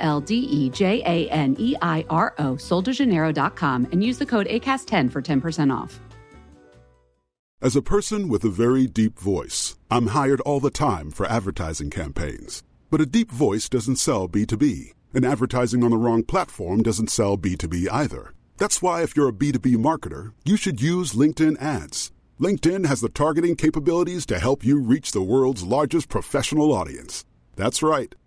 L D E J A N E I R O, soldejaneiro.com, and use the code ACAST10 for 10% off. As a person with a very deep voice, I'm hired all the time for advertising campaigns. But a deep voice doesn't sell B2B, and advertising on the wrong platform doesn't sell B2B either. That's why, if you're a B2B marketer, you should use LinkedIn ads. LinkedIn has the targeting capabilities to help you reach the world's largest professional audience. That's right,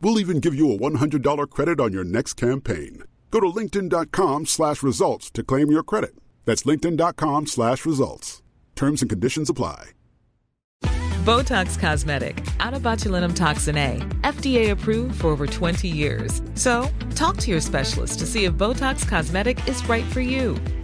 We'll even give you a $100 credit on your next campaign. Go to linkedin.com slash results to claim your credit. That's linkedin.com slash results. Terms and conditions apply. Botox Cosmetic, out of botulinum toxin A, FDA approved for over 20 years. So, talk to your specialist to see if Botox Cosmetic is right for you.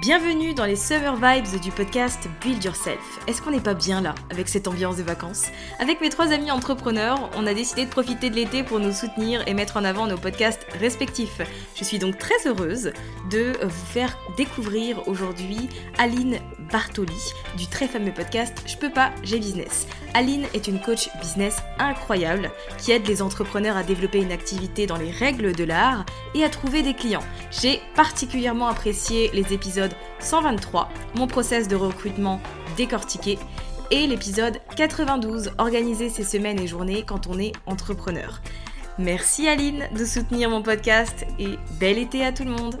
Bienvenue dans les Summer Vibes du podcast Build Yourself. Est-ce qu'on n'est pas bien là, avec cette ambiance de vacances? Avec mes trois amis entrepreneurs, on a décidé de profiter de l'été pour nous soutenir et mettre en avant nos podcasts respectifs. Je suis donc très heureuse de vous faire découvrir aujourd'hui Aline Bartoli du très fameux podcast Je peux pas, j'ai business. Aline est une coach business incroyable qui aide les entrepreneurs à développer une activité dans les règles de l'art et à trouver des clients. J'ai particulièrement apprécié les épisodes 123, mon process de recrutement décortiqué, et l'épisode 92, organiser ses semaines et journées quand on est entrepreneur. Merci Aline de soutenir mon podcast et bel été à tout le monde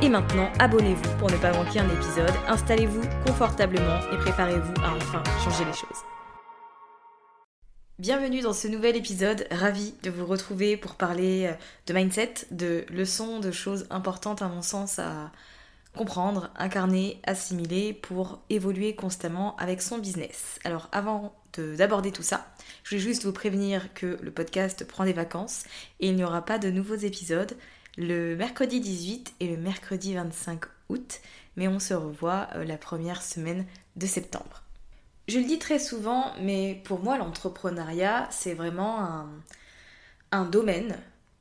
Et maintenant, abonnez-vous pour ne pas manquer un épisode, installez-vous confortablement et préparez-vous à enfin changer les choses. Bienvenue dans ce nouvel épisode, ravi de vous retrouver pour parler de mindset, de leçons, de choses importantes à mon sens à comprendre, incarner, assimiler pour évoluer constamment avec son business. Alors avant d'aborder tout ça, je voulais juste vous prévenir que le podcast prend des vacances et il n'y aura pas de nouveaux épisodes le mercredi 18 et le mercredi 25 août, mais on se revoit euh, la première semaine de septembre. Je le dis très souvent, mais pour moi l'entrepreneuriat c'est vraiment un, domaine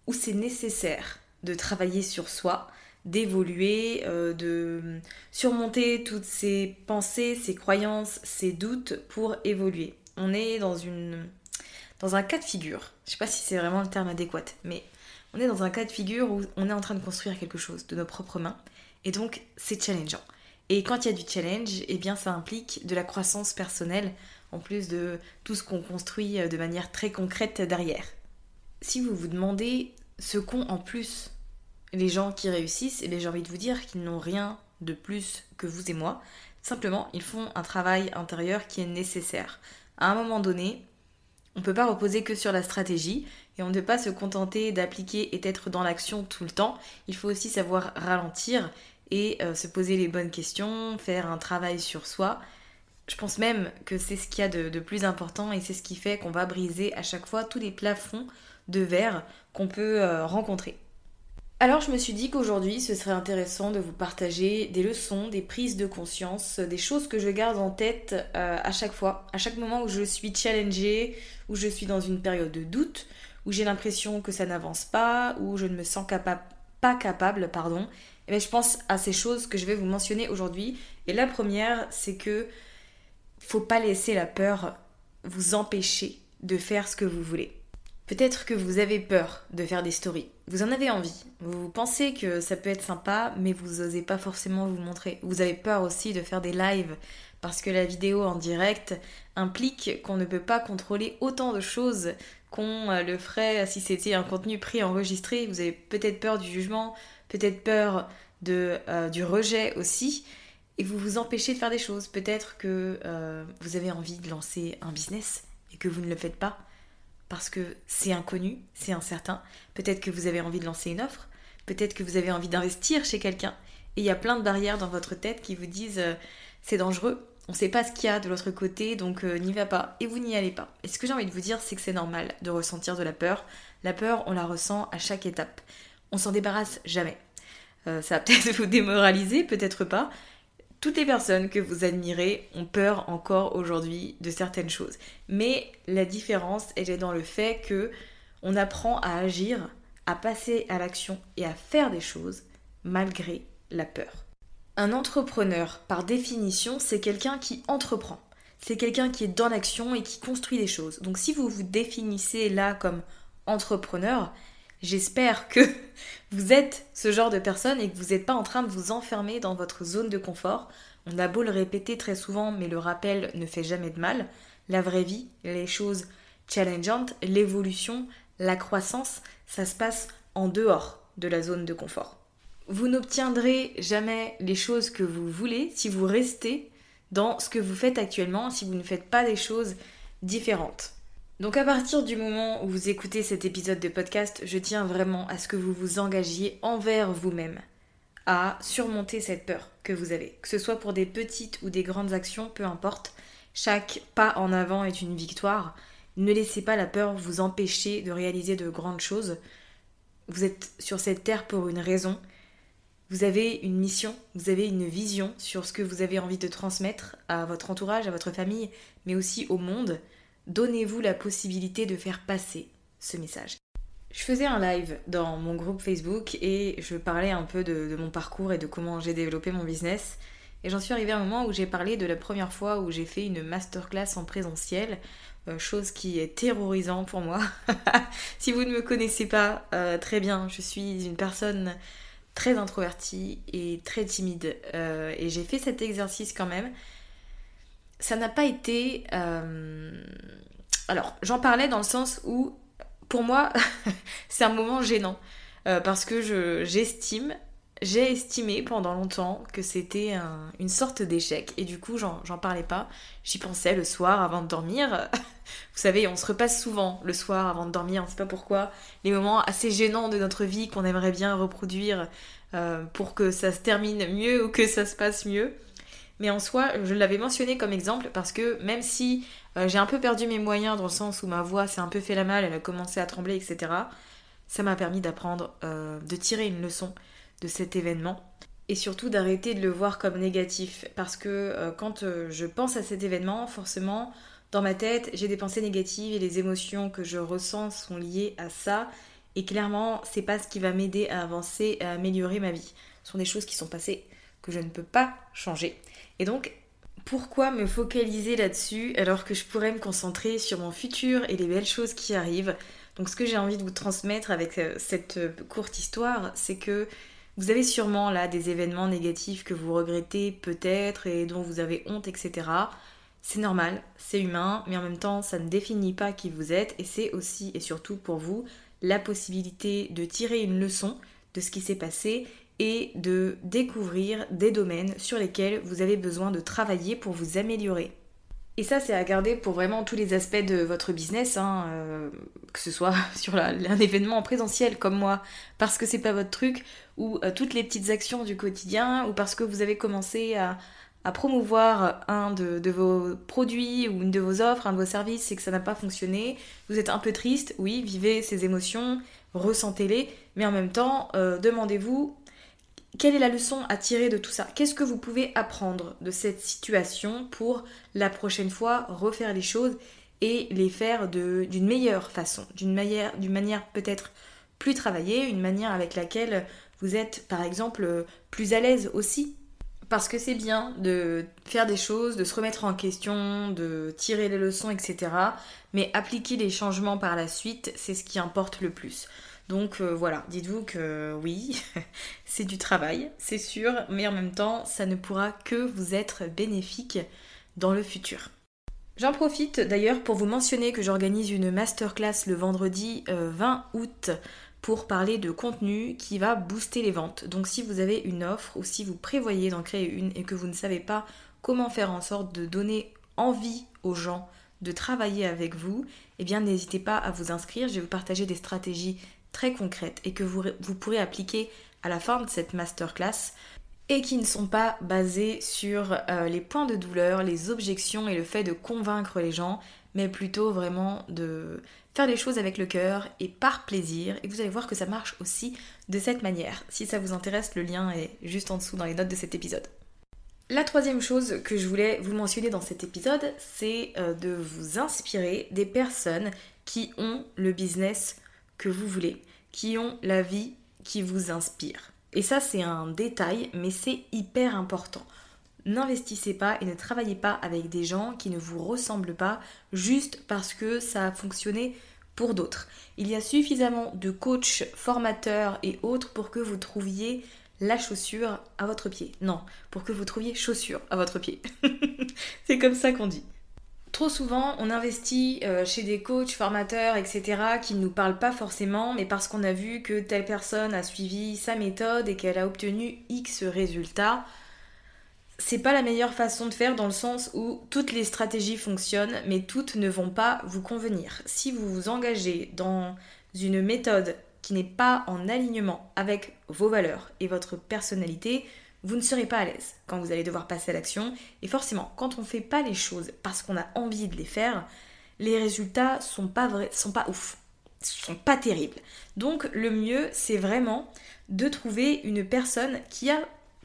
où c'est nécessaire de travailler sur soi, d'évoluer, euh, de surmonter toutes ses pensées, ses croyances, ses doutes pour évoluer. On est dans une dans un cas de figure. Je sais pas si c'est vraiment le terme adéquat, mais on est dans un cas de figure où on est en train de construire quelque chose de nos propres mains et donc c'est challengeant. Et quand il y a du challenge, eh bien ça implique de la croissance personnelle en plus de tout ce qu'on construit euh, de manière très concrète derrière. Si vous vous demandez ce qu'ont en plus les gens qui réussissent, et j'ai envie de vous dire qu'ils n'ont rien de plus que vous et moi. Simplement, ils font un travail intérieur qui est nécessaire. À un moment donné, on ne peut pas reposer que sur la stratégie et on ne peut pas se contenter d'appliquer et d'être dans l'action tout le temps. Il faut aussi savoir ralentir et euh, se poser les bonnes questions, faire un travail sur soi. Je pense même que c'est ce qu'il y a de, plus important et c'est ce qui fait qu'on va briser à chaque fois tous les plafonds de verre qu'on peut euh, rencontrer. Alors je me suis dit qu'aujourd'hui ce serait intéressant de vous partager des leçons, des prises de conscience, des choses que je garde en tête euh, à chaque fois, à chaque moment où je suis challengée, où je suis dans une période de doute, où j'ai l'impression que ça n'avance pas, où je ne me sens pas capable, pardon. Et eh bien je pense à ces choses que je vais vous mentionner aujourd'hui. Et la première, c'est que faut pas laisser la peur vous empêcher de faire ce que vous voulez. Peut-être que vous avez peur de faire des stories. Vous en avez envie. Vous pensez que ça peut être sympa, mais vous n'osez pas forcément vous montrer. Vous avez peur aussi de faire des lives parce que la vidéo en direct implique qu'on ne peut pas contrôler autant de choses qu'on euh, le ferait si c'était un contenu pré-enregistré. Vous avez peut-être peur du jugement, peut-être peur euh, du rejet aussi, et vous vous empêchez de faire des choses. Peut-être que euh, vous avez envie de lancer un business et que vous ne le faites pas parce que c'est inconnu, c'est incertain. Peut-être que vous avez envie de lancer une offre, peut-être que vous avez envie d'investir chez quelqu'un. Et il y a plein de barrières dans votre tête qui vous disent euh, c'est dangereux, on ne sait pas ce qu'il y a de l'autre côté, donc euh, n'y va pas. Et vous n'y allez pas. Et ce que j'ai envie de vous dire, c'est que c'est normal de ressentir de la peur. La peur, on la ressent à chaque étape. On s'en débarrasse jamais. Euh, ça va peut-être vous démoraliser, peut-être pas, toutes les personnes que vous admirez ont peur encore aujourd'hui de certaines choses. Mais la différence, elle est dans le fait que on apprend à agir, à passer à l'action et à faire des choses malgré la peur. Un entrepreneur, par définition, c'est quelqu'un qui entreprend. C'est quelqu'un qui est dans l'action et qui construit des choses. Donc si vous vous définissez là comme entrepreneur, J'espère que vous êtes ce genre de personne et que vous n'êtes pas en train de vous enfermer dans votre zone de confort. On a beau le répéter très souvent, mais le rappel ne fait jamais de mal. La vraie vie, les choses challengeantes, l'évolution, la croissance, ça se passe en dehors de la zone de confort. Vous n'obtiendrez jamais les choses que vous voulez si vous restez dans ce que vous faites actuellement, si vous ne faites pas des choses différentes. Donc à partir du moment où vous écoutez cet épisode de podcast, je tiens vraiment à ce que vous vous engagiez envers vous-même à surmonter cette peur que vous avez. Que ce soit pour des petites ou des grandes actions, peu importe, chaque pas en avant est une victoire. Ne laissez pas la peur vous empêcher de réaliser de grandes choses. Vous êtes sur cette terre pour une raison. Vous avez une mission, vous avez une vision sur ce que vous avez envie de transmettre à votre entourage, à votre famille, mais aussi au monde donnez-vous la possibilité de faire passer ce message. Je faisais un live dans mon groupe Facebook et je parlais un peu de, mon parcours et de comment j'ai développé mon business. Et j'en suis arrivée à un moment où j'ai parlé de la première fois où j'ai fait une masterclass en présentiel, euh, chose qui est terrorisant pour moi. si vous ne me connaissez pas euh, très bien, je suis une personne très introvertie et très timide. Euh, et j'ai fait cet exercice quand même ça n'a pas été... Euh, alors, j'en parlais dans le sens où, pour moi, c'est un moment gênant. Euh, parce que j'estime, j'ai estimé pendant longtemps que c'était une sorte d'échec. Et du coup, j'en parlais pas. J'y pensais le soir avant de dormir. Vous savez, on se repasse souvent le soir avant de dormir, on ne sait pas pourquoi. Les moments assez gênants de notre vie qu'on aimerait bien reproduire euh, pour que ça se termine mieux ou que ça se passe mieux. Mais en soi, je l'avais mentionné comme exemple parce que même si euh, j'ai un peu perdu mes moyens dans le sens où ma voix s'est un peu fait la malle, elle a commencé à trembler, etc., ça m'a permis d'apprendre, euh, de tirer une leçon de cet événement et surtout d'arrêter de le voir comme négatif parce que euh, quand je pense à cet événement, forcément, dans ma tête, j'ai des pensées négatives et les émotions que je ressens sont liées à ça et clairement, c'est pas ce qui va m'aider à avancer, à améliorer ma vie. Ce sont des choses qui sont passées que je ne peux pas changer. Et donc, pourquoi me focaliser là-dessus alors que je pourrais me concentrer sur mon futur et les belles choses qui arrivent? Donc ce que j'ai envie de vous transmettre avec euh, cette euh, courte histoire, c'est que vous avez sûrement là des événements négatifs que vous regrettez peut-être et dont vous avez honte, etc. C'est normal, c'est humain, mais en même temps ça ne définit pas qui vous êtes et c'est aussi et surtout pour vous la possibilité de tirer une leçon de ce qui s'est passé et de découvrir des domaines sur lesquels vous avez besoin de travailler pour vous améliorer. Et ça, c'est à garder pour vraiment tous les aspects de votre business, hein, euh, que ce soit sur un événement en présentiel comme moi, parce que c'est pas votre truc, ou euh, toutes les petites actions du quotidien, ou parce que vous avez commencé à, promouvoir un de, vos produits ou une de vos offres, un de vos services, et que ça n'a pas fonctionné. Vous êtes un peu triste, oui, vivez ces émotions, ressentez-les, mais en même temps, euh, demandez-vous quelle est la leçon à tirer de tout ça? Qu'est-ce que vous pouvez apprendre de cette situation pour la prochaine fois refaire les choses et les faire d'une meilleure façon, d'une manière, manière peut-être plus travaillée, une manière avec laquelle vous êtes par exemple plus à l'aise aussi? Parce que c'est bien de faire des choses, de se remettre en question, de tirer les leçons, etc. Mais appliquer les changements par la suite, c'est ce qui importe le plus. Donc euh, voilà, dites-vous que oui, c'est du travail, c'est sûr, mais en même temps, ça ne pourra que vous être bénéfique dans le futur. J'en profite d'ailleurs pour vous mentionner que j'organise une masterclass le vendredi 20 euh, août pour parler de contenu qui va booster les ventes. Donc si vous avez une offre ou si vous prévoyez d'en créer une et que vous ne savez pas comment faire en sorte de donner envie aux gens de travailler avec vous, eh bien n'hésitez pas à vous inscrire. Je vais vous partager des stratégies très concrètes et que vous, pourrez appliquer à la fin de cette masterclass et qui ne sont pas basées sur euh, les points de douleur, les objections et le fait de convaincre les gens, mais plutôt vraiment de faire les choses avec le cœur et par plaisir. Et vous allez voir que ça marche aussi de cette manière. Si ça vous intéresse, le lien est juste en dessous dans les notes de cet épisode. La troisième chose que je voulais vous mentionner dans cet épisode, c'est euh, de vous inspirer des personnes qui ont le business que vous voulez, qui ont la vie qui vous inspire. Et ça, c'est un détail, mais c'est hyper important. N'investissez pas et ne travaillez pas avec des gens qui ne vous ressemblent pas juste parce que ça a fonctionné pour d'autres. Il y a suffisamment de coachs, formateurs et autres pour que vous trouviez la chaussure à votre pied. Non, pour que vous trouviez chaussure à votre pied. c'est comme ça qu'on dit. Trop souvent, on investit euh, chez des coachs, formateurs, etc., qui ne nous parlent pas forcément, mais parce qu'on a vu que telle personne a suivi sa méthode et qu'elle a obtenu X résultats. C'est pas la meilleure façon de faire dans le sens où toutes les stratégies fonctionnent, mais toutes ne vont pas vous convenir. Si vous vous engagez dans une méthode qui n'est pas en alignement avec vos valeurs et votre personnalité, vous ne serez pas à l'aise quand vous allez devoir passer à l'action. Et forcément, quand on ne fait pas les choses parce qu'on a envie de les faire, les résultats sont pas vrais, sont pas ouf, sont pas terribles. Donc le mieux, c'est vraiment de trouver une personne qui a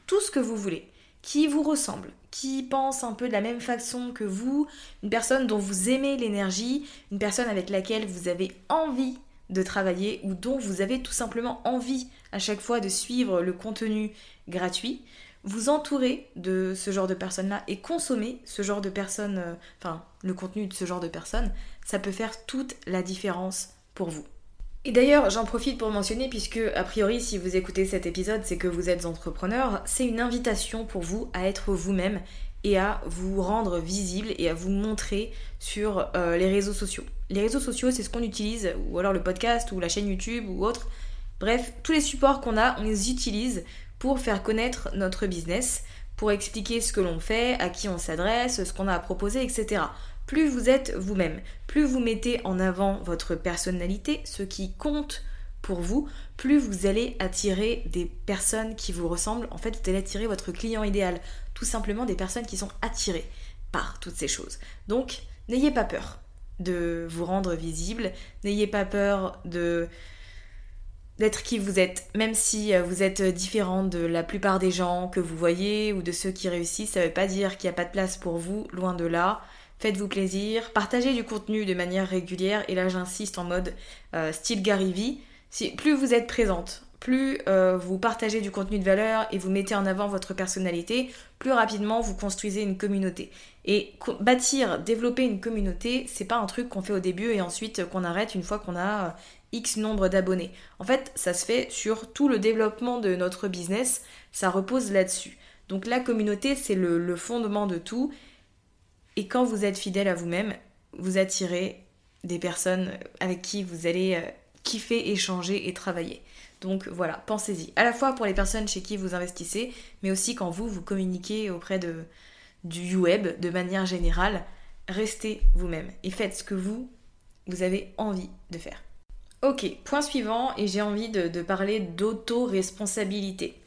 tout ce que vous voulez, qui vous ressemble, qui pense un peu de la même façon que vous, une personne dont vous aimez l'énergie, une personne avec laquelle vous avez envie de travailler ou dont vous avez tout simplement envie à chaque fois de suivre le contenu gratuit, vous entourez de ce genre de personnes-là et consommer ce genre de personnes, euh, enfin le contenu de ce genre de personnes, ça peut faire toute la différence pour vous. Et d'ailleurs, j'en profite pour mentionner, puisque a priori, si vous écoutez cet épisode, c'est que vous êtes entrepreneur, c'est une invitation pour vous à être vous-même et à vous rendre visible et à vous montrer sur euh, les réseaux sociaux. Les réseaux sociaux, c'est ce qu'on utilise, ou alors le podcast, ou la chaîne YouTube, ou autre. Bref, tous les supports qu'on a, on les utilise pour faire connaître notre business, pour expliquer ce que l'on fait, à qui on s'adresse, ce qu'on a à proposer, etc. Plus vous êtes vous-même, plus vous mettez en avant votre personnalité, ce qui compte pour vous, plus vous allez attirer des personnes qui vous ressemblent. En fait, vous allez attirer votre client idéal. Tout simplement des personnes qui sont attirées par toutes ces choses. Donc, n'ayez pas peur de vous rendre visible, n'ayez pas peur de d'être qui vous êtes, même si euh, vous êtes différent de la plupart des gens que vous voyez ou de ceux qui réussissent, ça veut pas dire qu'il n'y a pas de place pour vous, loin de là. Faites-vous plaisir, partagez du contenu de manière régulière, et là j'insiste en mode euh, style Gary V. Si, plus vous êtes présente, plus euh, vous partagez du contenu de valeur et vous mettez en avant votre personnalité, plus rapidement vous construisez une communauté. Et bâtir, développer une communauté, c'est pas un truc qu'on fait au début et ensuite qu'on arrête une fois qu'on a X nombre d'abonnés. En fait, ça se fait sur tout le développement de notre business, ça repose là-dessus. Donc la communauté, c'est le, fondement de tout. Et quand vous êtes fidèle à vous-même, vous attirez des personnes avec qui vous allez euh, kiffer, échanger et travailler. Donc voilà, pensez-y. À la fois pour les personnes chez qui vous investissez, mais aussi quand vous, vous communiquez auprès de, du web de manière générale. restez vous-même et faites ce que vous, vous avez envie de faire. Ok, point suivant, et j'ai envie de, parler d'auto-responsabilité.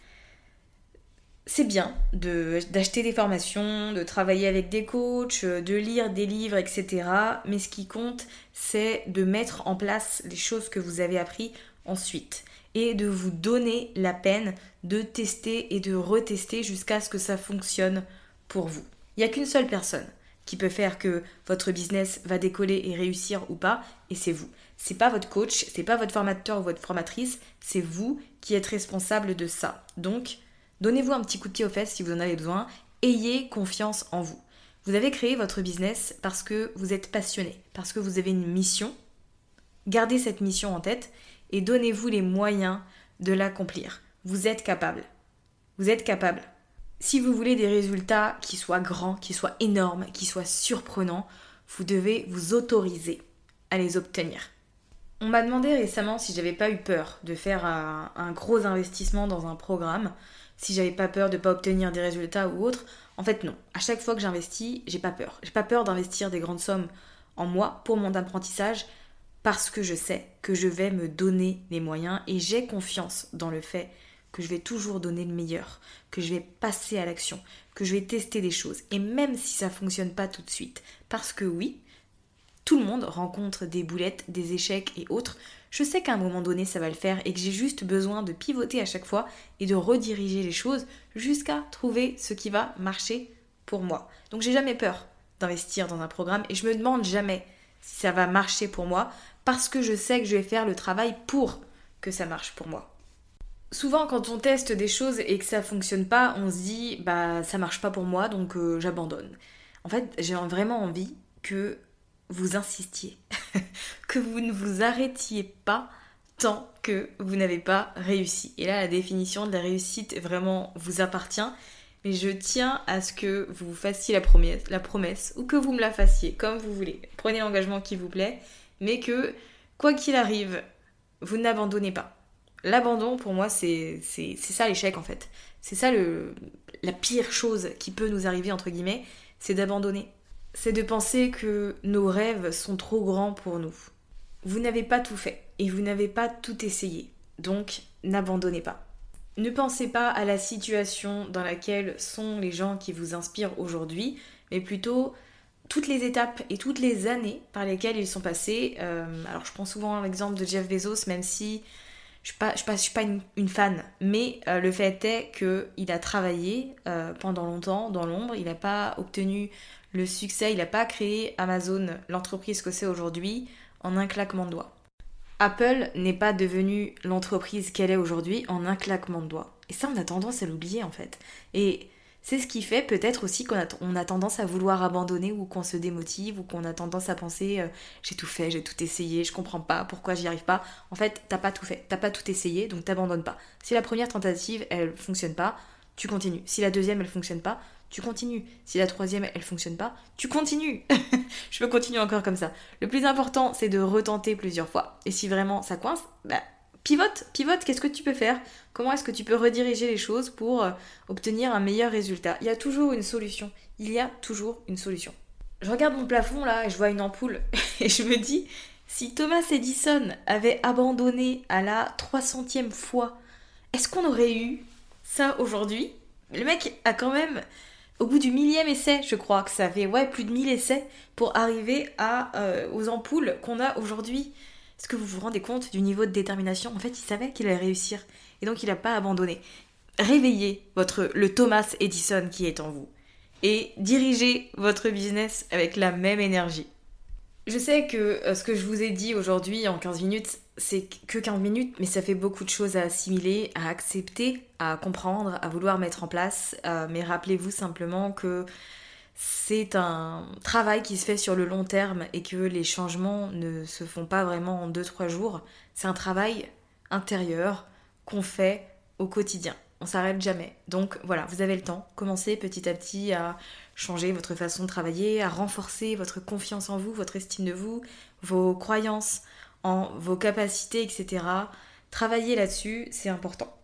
C'est bien d'acheter des formations, de travailler avec des coachs, de lire des livres, etc. Mais ce qui compte, c'est de mettre en place les choses que vous avez appris ensuite et de vous donner la peine de tester et de retester jusqu'à ce que ça fonctionne pour vous. Il n'y a qu'une seule personne qui peut faire que votre business va décoller et réussir ou pas, et c'est vous. C'est pas votre coach, c'est pas votre formateur ou votre formatrice, c'est vous qui êtes responsable de ça. Donc, donnez-vous un petit coup de pied aux fesses si vous en avez besoin, ayez confiance en vous. Vous avez créé votre business parce que vous êtes passionné, parce que vous avez une mission. Gardez cette mission en tête et donnez-vous les moyens de l'accomplir. Vous êtes capable. Vous êtes capable. Si vous voulez des résultats qui soient grands, qui soient énormes, qui soient surprenants, vous devez vous autoriser à les obtenir. On m'a demandé récemment si j'avais pas eu peur de faire un, gros investissement dans un programme, si j'avais pas peur de pas obtenir des résultats ou autre. En fait, non. À chaque fois que j'investis, j'ai pas peur. J'ai pas peur d'investir des grandes sommes en moi pour mon apprentissage parce que je sais que je vais me donner les moyens et j'ai confiance dans le fait que je vais toujours donner le meilleur, que je vais passer à l'action, que je vais tester des choses et même si ça fonctionne pas tout de suite parce que oui, tout le monde rencontre des boulettes, des échecs et autres. Je sais qu'à un moment donné ça va le faire et que j'ai juste besoin de pivoter à chaque fois et de rediriger les choses jusqu'à trouver ce qui va marcher pour moi. Donc j'ai jamais peur d'investir dans un programme et je me demande jamais si ça va marcher pour moi parce que je sais que je vais faire le travail pour que ça marche pour moi. Souvent, quand on teste des choses et que ça fonctionne pas, on se dit bah ça marche pas pour moi donc euh, j'abandonne. En fait, j'ai vraiment envie que vous insistiez, que vous ne vous arrêtiez pas tant que vous n'avez pas réussi. Et là, la définition de la réussite vraiment vous appartient. Mais je tiens à ce que vous fassiez la promesse, la promesse ou que vous me la fassiez, comme vous voulez. Prenez l'engagement qui vous plaît mais que quoi qu'il arrive, vous n'abandonnez pas. L'abandon, pour moi, c'est ça l'échec en fait. C'est ça le, la pire chose qui peut nous arriver, entre guillemets, c'est d'abandonner. C'est de penser que nos rêves sont trop grands pour nous. Vous n'avez pas tout fait et vous n'avez pas tout essayé. Donc, n'abandonnez pas. Ne pensez pas à la situation dans laquelle sont les gens qui vous inspirent aujourd'hui, mais plutôt toutes les étapes et toutes les années par lesquelles ils sont passés. Euh, alors je prends souvent l'exemple de Jeff Bezos, même si je ne suis, pas une, fan, mais euh, le fait est qu'il a travaillé euh, pendant longtemps dans l'ombre, il n'a pas obtenu le succès, il n'a pas créé Amazon, l'entreprise que c'est aujourd'hui, en un claquement de doigts. Apple n'est pas devenue l'entreprise qu'elle est aujourd'hui en un claquement de doigts. Et ça, on a tendance à l'oublier en fait. Et c'est ce qui fait peut-être aussi qu'on a, tendance à vouloir abandonner ou qu'on se démotive ou qu'on a tendance à penser euh, j'ai tout fait, j'ai tout essayé, je comprends pas, pourquoi j'y arrive pas. En fait, t'as pas tout fait, t'as pas tout essayé, donc t'abandonnes pas. Si la première tentative, elle fonctionne pas, tu continues. Si la deuxième, elle fonctionne pas, tu continues. Si la troisième, elle fonctionne pas, tu continues. je peux continuer encore comme ça. Le plus important, c'est de retenter plusieurs fois. Et si vraiment ça coince, bah pivote, pivote, qu'est-ce que tu peux faire? Comment est-ce que tu peux rediriger les choses pour euh, obtenir un meilleur résultat? Il y a toujours une solution. Il y a toujours une solution. Je regarde mon plafond là et je vois une ampoule et je me dis, si Thomas Edison avait abandonné à la 300e fois, est-ce qu'on aurait eu ça aujourd'hui? Le mec a quand même, au bout du millième essai, je crois que ça fait ouais, plus de 1000 essais pour arriver euh, aux ampoules qu'on a aujourd'hui. Est-ce que vous vous rendez compte du niveau de détermination? En fait, il savait qu'il allait réussir. Et donc, il n'a pas abandonné. Réveillez votre, le Thomas Edison qui est en vous. Et dirigez votre business avec la même énergie. Je sais que euh, ce que je vous ai dit aujourd'hui en 15 minutes, c'est que 15 minutes, mais ça fait beaucoup de choses à assimiler, à accepter, à comprendre, à vouloir mettre en place. Euh, mais rappelez-vous simplement que c'est un travail qui se fait sur le long terme et que les changements ne se font pas vraiment en 2-3 jours. C'est un travail intérieur qu'on fait au quotidien. On s'arrête jamais. Donc voilà, vous avez le temps. Commencez petit à petit à changer votre façon de travailler, à renforcer votre confiance en vous, votre estime de vous, vos croyances en vos capacités, etc. Travailler là-dessus, c'est important.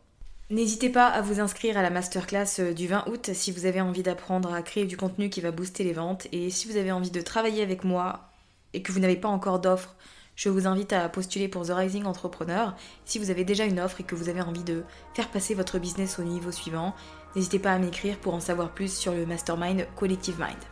N'hésitez pas à vous inscrire à la masterclass euh, du 20 août si vous avez envie d'apprendre à créer du contenu qui va booster les ventes et si vous avez envie de travailler avec moi et que vous n'avez pas encore d'offre, je vous invite à postuler pour The Rising Entrepreneur. Si vous avez déjà une offre et que vous avez envie de faire passer votre business au niveau suivant, n'hésitez pas à m'écrire pour en savoir plus sur le mastermind Collective Mind.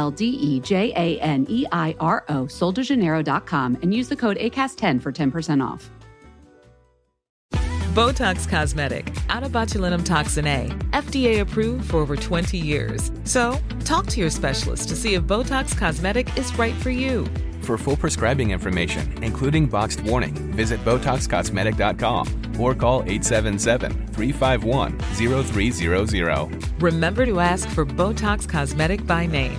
L D E J A N E I R O, soldejaneiro.com, and use the code ACAST10 for 10% off. Botox Cosmetic, out of botulinum toxin A, FDA approved for over 20 years. So, talk to your specialist to see if Botox Cosmetic is right for you. For full prescribing information, including boxed warning, visit BotoxCosmetic.com or call 877-351-0300. Remember to ask for Botox Cosmetic by name.